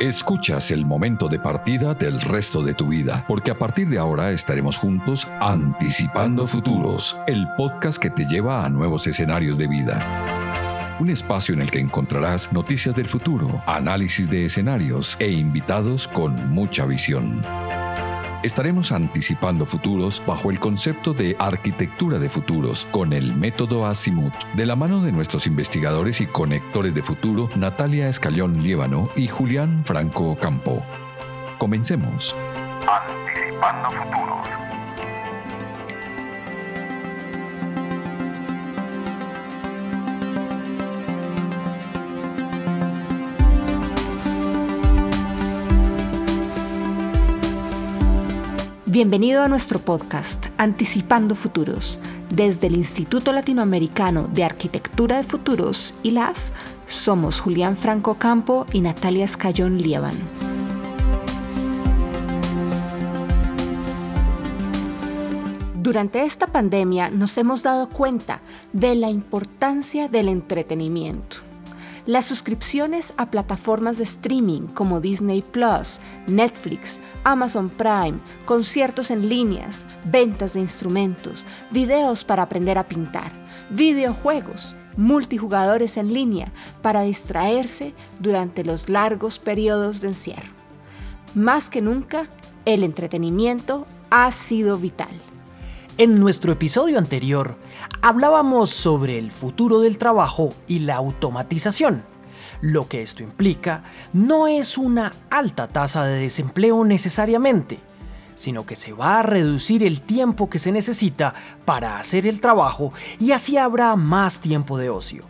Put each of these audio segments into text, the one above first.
Escuchas el momento de partida del resto de tu vida, porque a partir de ahora estaremos juntos anticipando futuros, el podcast que te lleva a nuevos escenarios de vida. Un espacio en el que encontrarás noticias del futuro, análisis de escenarios e invitados con mucha visión. Estaremos anticipando futuros bajo el concepto de arquitectura de futuros con el método Azimuth, de la mano de nuestros investigadores y conectores de futuro Natalia Escalón Liébano y Julián Franco Campo. Comencemos. Anticipando futuros. Bienvenido a nuestro podcast Anticipando Futuros. Desde el Instituto Latinoamericano de Arquitectura de Futuros, ILAF, somos Julián Franco Campo y Natalia Escayón Lieban. Durante esta pandemia nos hemos dado cuenta de la importancia del entretenimiento las suscripciones a plataformas de streaming como Disney Plus, Netflix, Amazon Prime, conciertos en líneas, ventas de instrumentos, videos para aprender a pintar, videojuegos, multijugadores en línea para distraerse durante los largos periodos de encierro. Más que nunca, el entretenimiento ha sido vital. En nuestro episodio anterior hablábamos sobre el futuro del trabajo y la automatización. Lo que esto implica no es una alta tasa de desempleo necesariamente, sino que se va a reducir el tiempo que se necesita para hacer el trabajo y así habrá más tiempo de ocio.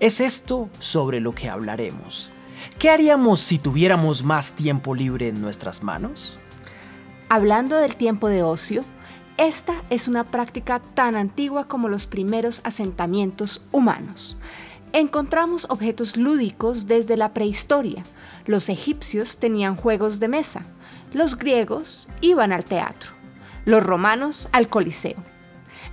Es esto sobre lo que hablaremos. ¿Qué haríamos si tuviéramos más tiempo libre en nuestras manos? Hablando del tiempo de ocio, esta es una práctica tan antigua como los primeros asentamientos humanos. Encontramos objetos lúdicos desde la prehistoria. Los egipcios tenían juegos de mesa, los griegos iban al teatro, los romanos al coliseo.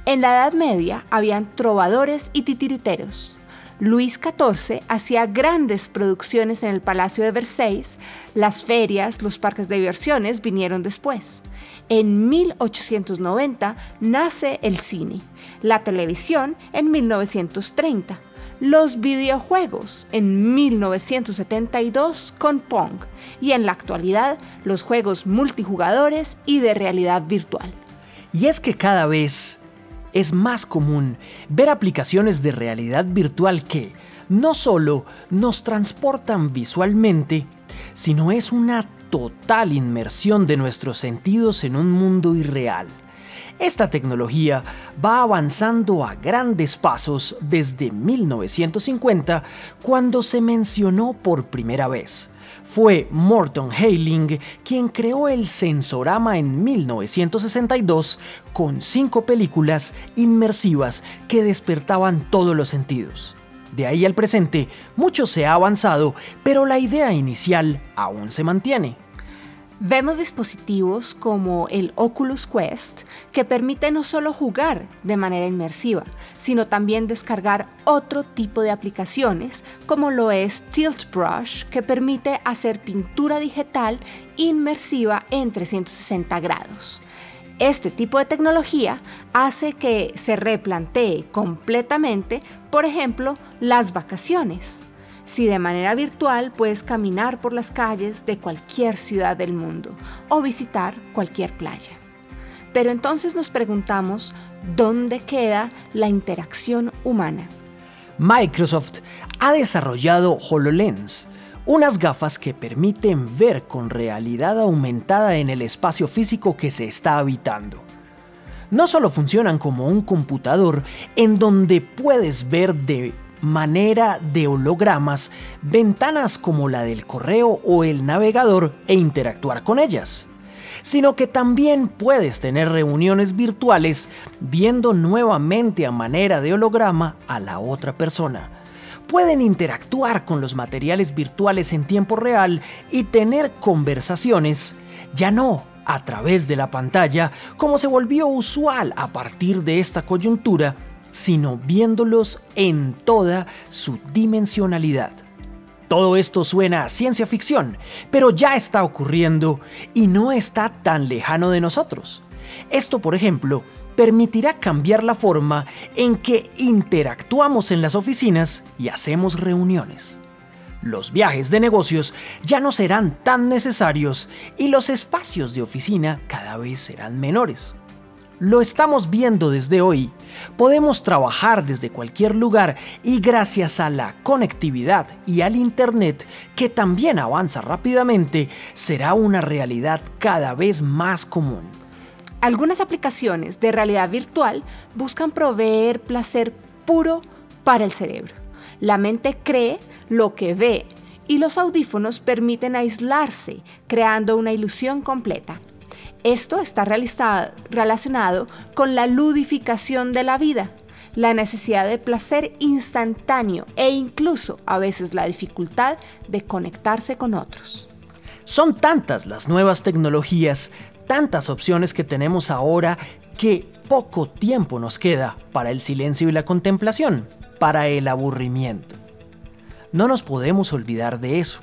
En la Edad Media habían trovadores y titiriteros. Luis XIV hacía grandes producciones en el Palacio de Versailles, las ferias, los parques de diversiones vinieron después. En 1890 nace el cine, la televisión en 1930, los videojuegos en 1972 con Pong y en la actualidad los juegos multijugadores y de realidad virtual. Y es que cada vez es más común ver aplicaciones de realidad virtual que no solo nos transportan visualmente, sino es una total inmersión de nuestros sentidos en un mundo irreal. Esta tecnología va avanzando a grandes pasos desde 1950, cuando se mencionó por primera vez. Fue Morton Hayling quien creó el Sensorama en 1962 con cinco películas inmersivas que despertaban todos los sentidos. De ahí al presente, mucho se ha avanzado, pero la idea inicial aún se mantiene. Vemos dispositivos como el Oculus Quest que permite no solo jugar de manera inmersiva, sino también descargar otro tipo de aplicaciones como lo es Tilt Brush que permite hacer pintura digital inmersiva en 360 grados. Este tipo de tecnología hace que se replantee completamente, por ejemplo, las vacaciones si de manera virtual puedes caminar por las calles de cualquier ciudad del mundo o visitar cualquier playa. Pero entonces nos preguntamos, ¿dónde queda la interacción humana? Microsoft ha desarrollado HoloLens, unas gafas que permiten ver con realidad aumentada en el espacio físico que se está habitando. No solo funcionan como un computador en donde puedes ver de manera de hologramas, ventanas como la del correo o el navegador e interactuar con ellas sino que también puedes tener reuniones virtuales viendo nuevamente a manera de holograma a la otra persona. Pueden interactuar con los materiales virtuales en tiempo real y tener conversaciones, ya no a través de la pantalla, como se volvió usual a partir de esta coyuntura, sino viéndolos en toda su dimensionalidad. Todo esto suena a ciencia ficción, pero ya está ocurriendo y no está tan lejano de nosotros. Esto, por ejemplo, permitirá cambiar la forma en que interactuamos en las oficinas y hacemos reuniones. Los viajes de negocios ya no serán tan necesarios y los espacios de oficina cada vez serán menores. Lo estamos viendo desde hoy. Podemos trabajar desde cualquier lugar y gracias a la conectividad y al Internet, que también avanza rápidamente, será una realidad cada vez más común. Algunas aplicaciones de realidad virtual buscan proveer placer puro para el cerebro. La mente cree lo que ve y los audífonos permiten aislarse, creando una ilusión completa. Esto está relacionado con la ludificación de la vida, la necesidad de placer instantáneo e incluso a veces la dificultad de conectarse con otros. Son tantas las nuevas tecnologías, tantas opciones que tenemos ahora que poco tiempo nos queda para el silencio y la contemplación, para el aburrimiento. No nos podemos olvidar de eso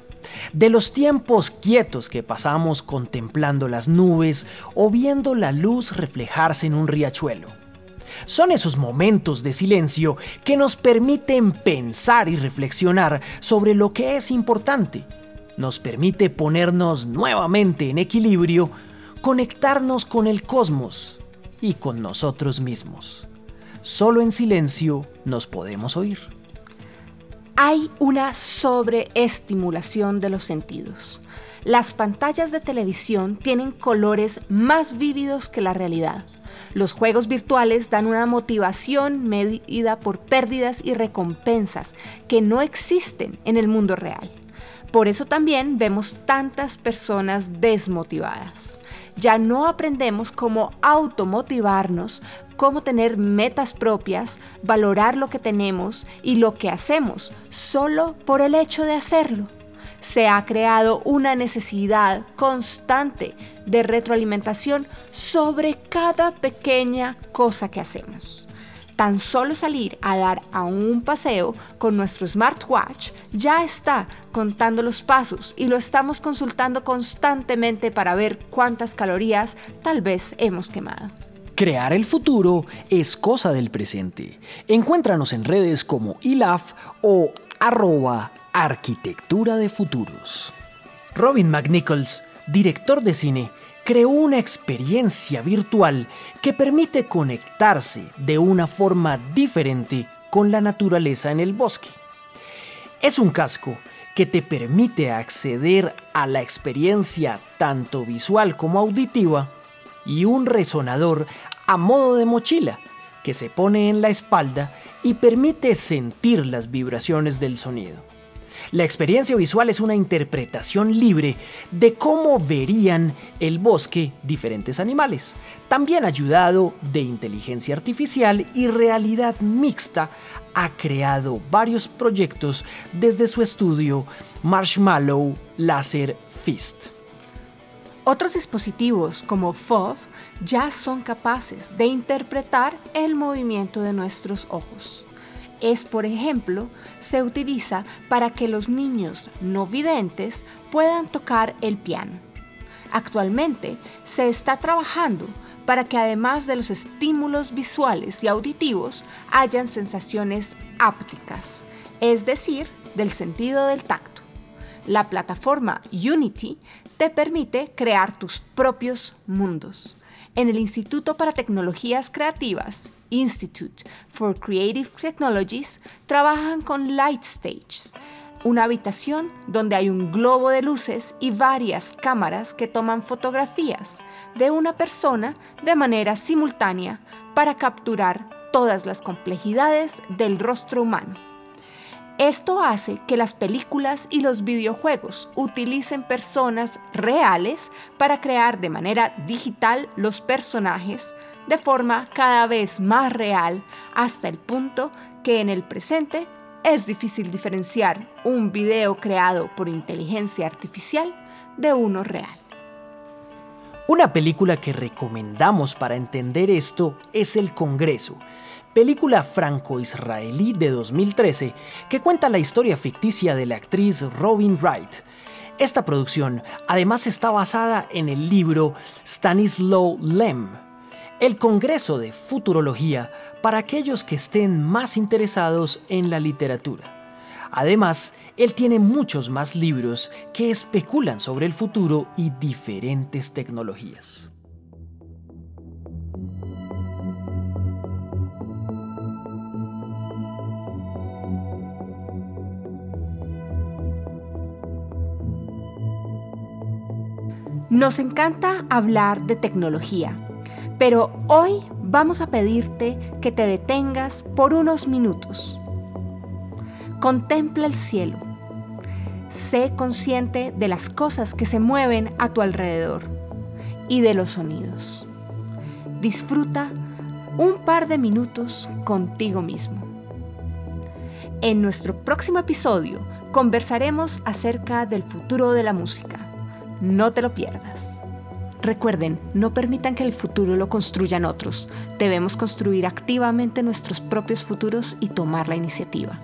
de los tiempos quietos que pasamos contemplando las nubes o viendo la luz reflejarse en un riachuelo. Son esos momentos de silencio que nos permiten pensar y reflexionar sobre lo que es importante. Nos permite ponernos nuevamente en equilibrio, conectarnos con el cosmos y con nosotros mismos. Solo en silencio nos podemos oír hay una sobreestimulación de los sentidos. Las pantallas de televisión tienen colores más vívidos que la realidad. Los juegos virtuales dan una motivación medida por pérdidas y recompensas que no existen en el mundo real. Por eso también vemos tantas personas desmotivadas ya no aprendemos cómo automotivarnos, cómo tener metas propias, valorar lo que tenemos y lo que hacemos solo por el hecho de hacerlo. Se ha creado una necesidad constante de retroalimentación sobre cada pequeña cosa que hacemos. Tan solo salir a dar a un paseo con nuestro smartwatch ya está contando los pasos y lo estamos consultando constantemente para ver cuántas calorías tal vez hemos quemado. Crear el futuro es cosa del presente. Encuéntranos en redes como ILAF o arroba arquitectura de futuros. Robin McNichols, director de cine, creó una experiencia virtual que permite conectarse de una forma diferente con la naturaleza en el bosque. Es un casco que te permite acceder a la experiencia tanto visual como auditiva y un resonador a modo de mochila que se pone en la espalda y permite sentir las vibraciones del sonido. La experiencia visual es una interpretación libre de cómo verían el bosque diferentes animales. También ayudado de inteligencia artificial y realidad mixta, ha creado varios proyectos desde su estudio Marshmallow Laser Fist. Otros dispositivos como FOV ya son capaces de interpretar el movimiento de nuestros ojos es, por ejemplo, se utiliza para que los niños no videntes puedan tocar el piano. Actualmente se está trabajando para que además de los estímulos visuales y auditivos hayan sensaciones ápticas, es decir, del sentido del tacto. La plataforma Unity te permite crear tus propios mundos. En el Instituto para Tecnologías Creativas Institute for Creative Technologies trabajan con Light Stage, una habitación donde hay un globo de luces y varias cámaras que toman fotografías de una persona de manera simultánea para capturar todas las complejidades del rostro humano. Esto hace que las películas y los videojuegos utilicen personas reales para crear de manera digital los personajes de forma cada vez más real hasta el punto que en el presente es difícil diferenciar un video creado por inteligencia artificial de uno real. Una película que recomendamos para entender esto es El Congreso, película franco-israelí de 2013 que cuenta la historia ficticia de la actriz Robin Wright. Esta producción además está basada en el libro Stanislaw Lem, el Congreso de Futurología para aquellos que estén más interesados en la literatura. Además, él tiene muchos más libros que especulan sobre el futuro y diferentes tecnologías. Nos encanta hablar de tecnología, pero hoy vamos a pedirte que te detengas por unos minutos. Contempla el cielo. Sé consciente de las cosas que se mueven a tu alrededor y de los sonidos. Disfruta un par de minutos contigo mismo. En nuestro próximo episodio conversaremos acerca del futuro de la música. No te lo pierdas. Recuerden, no permitan que el futuro lo construyan otros. Debemos construir activamente nuestros propios futuros y tomar la iniciativa.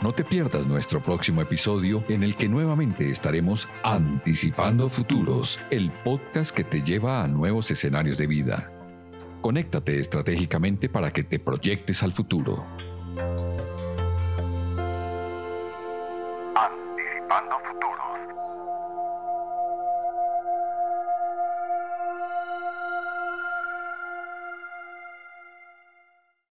No te pierdas nuestro próximo episodio en el que nuevamente estaremos anticipando futuros, el podcast que te lleva a nuevos escenarios de vida. Conéctate estratégicamente para que te proyectes al futuro.